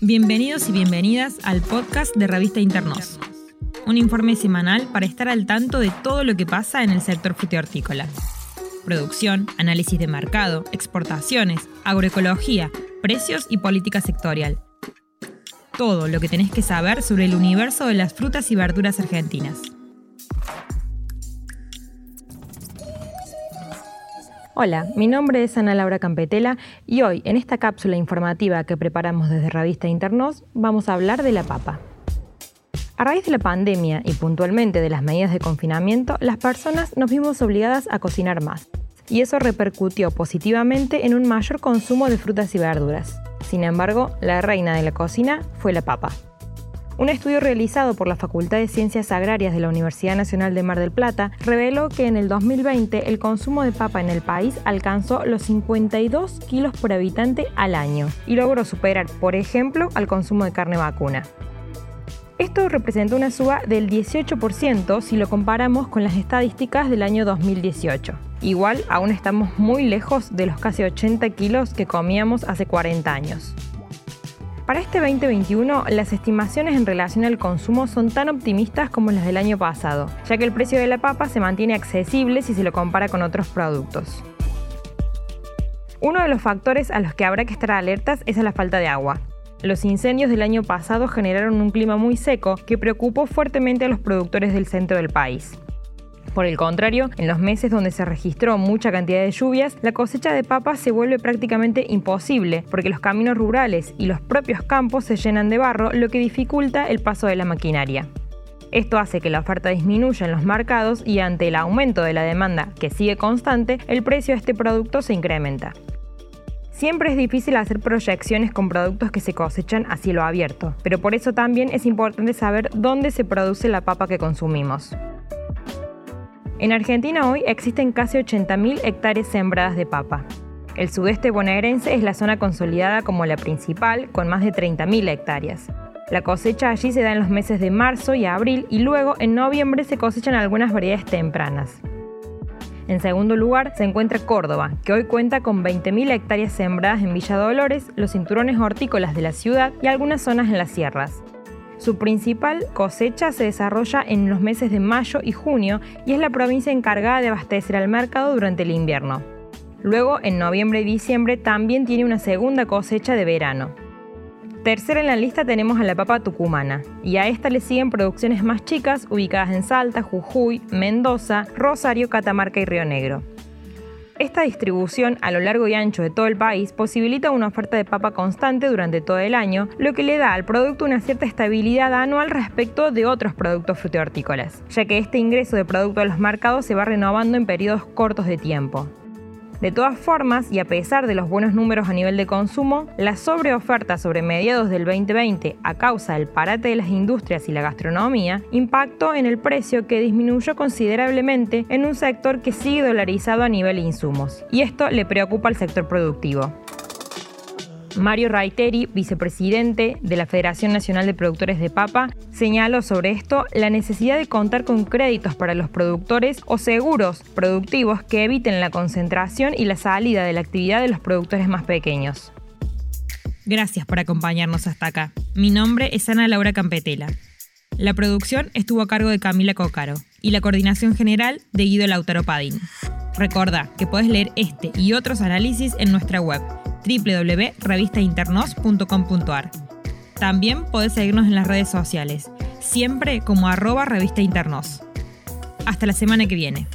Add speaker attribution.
Speaker 1: Bienvenidos y bienvenidas al podcast de Revista Internos, un informe semanal para estar al tanto de todo lo que pasa en el sector frutihortícola. Producción, análisis de mercado, exportaciones, agroecología, precios y política sectorial. Todo lo que tenés que saber sobre el universo de las frutas y verduras argentinas.
Speaker 2: Hola, mi nombre es Ana Laura Campetela y hoy en esta cápsula informativa que preparamos desde Revista Internos vamos a hablar de la papa. A raíz de la pandemia y puntualmente de las medidas de confinamiento, las personas nos vimos obligadas a cocinar más y eso repercutió positivamente en un mayor consumo de frutas y verduras. Sin embargo, la reina de la cocina fue la papa. Un estudio realizado por la Facultad de Ciencias Agrarias de la Universidad Nacional de Mar del Plata reveló que en el 2020 el consumo de papa en el país alcanzó los 52 kilos por habitante al año y logró superar, por ejemplo, al consumo de carne vacuna. Esto representa una suba del 18% si lo comparamos con las estadísticas del año 2018. Igual aún estamos muy lejos de los casi 80 kilos que comíamos hace 40 años. Para este 2021, las estimaciones en relación al consumo son tan optimistas como las del año pasado, ya que el precio de la papa se mantiene accesible si se lo compara con otros productos. Uno de los factores a los que habrá que estar alertas es a la falta de agua. Los incendios del año pasado generaron un clima muy seco que preocupó fuertemente a los productores del centro del país. Por el contrario, en los meses donde se registró mucha cantidad de lluvias, la cosecha de papas se vuelve prácticamente imposible, porque los caminos rurales y los propios campos se llenan de barro, lo que dificulta el paso de la maquinaria. Esto hace que la oferta disminuya en los mercados y ante el aumento de la demanda, que sigue constante, el precio de este producto se incrementa. Siempre es difícil hacer proyecciones con productos que se cosechan a cielo abierto, pero por eso también es importante saber dónde se produce la papa que consumimos. En Argentina hoy existen casi 80.000 hectáreas sembradas de papa. El sudeste bonaerense es la zona consolidada como la principal, con más de 30.000 hectáreas. La cosecha allí se da en los meses de marzo y abril y luego en noviembre se cosechan algunas variedades tempranas. En segundo lugar se encuentra Córdoba, que hoy cuenta con 20.000 hectáreas sembradas en Villa Dolores, los cinturones hortícolas de la ciudad y algunas zonas en las sierras. Su principal cosecha se desarrolla en los meses de mayo y junio y es la provincia encargada de abastecer al mercado durante el invierno. Luego, en noviembre y diciembre, también tiene una segunda cosecha de verano. Tercera en la lista tenemos a la papa tucumana, y a esta le siguen producciones más chicas ubicadas en Salta, Jujuy, Mendoza, Rosario, Catamarca y Río Negro. Esta distribución a lo largo y ancho de todo el país posibilita una oferta de papa constante durante todo el año, lo que le da al producto una cierta estabilidad anual respecto de otros productos frutihortícolas, ya que este ingreso de producto a los mercados se va renovando en periodos cortos de tiempo. De todas formas, y a pesar de los buenos números a nivel de consumo, la sobreoferta sobre mediados del 2020 a causa del parate de las industrias y la gastronomía impactó en el precio que disminuyó considerablemente en un sector que sigue dolarizado a nivel de insumos. Y esto le preocupa al sector productivo. Mario Raiteri, vicepresidente de la Federación Nacional de Productores de Papa, señaló sobre esto la necesidad de contar con créditos para los productores o seguros productivos que eviten la concentración y la salida de la actividad de los productores más pequeños.
Speaker 1: Gracias por acompañarnos hasta acá. Mi nombre es Ana Laura Campetela. La producción estuvo a cargo de Camila Cocaro y la coordinación general de Guido Lautaro Padín. Recuerda que puedes leer este y otros análisis en nuestra web www.revistainternos.com.ar. También podés seguirnos en las redes sociales, siempre como arroba revista Hasta la semana que viene.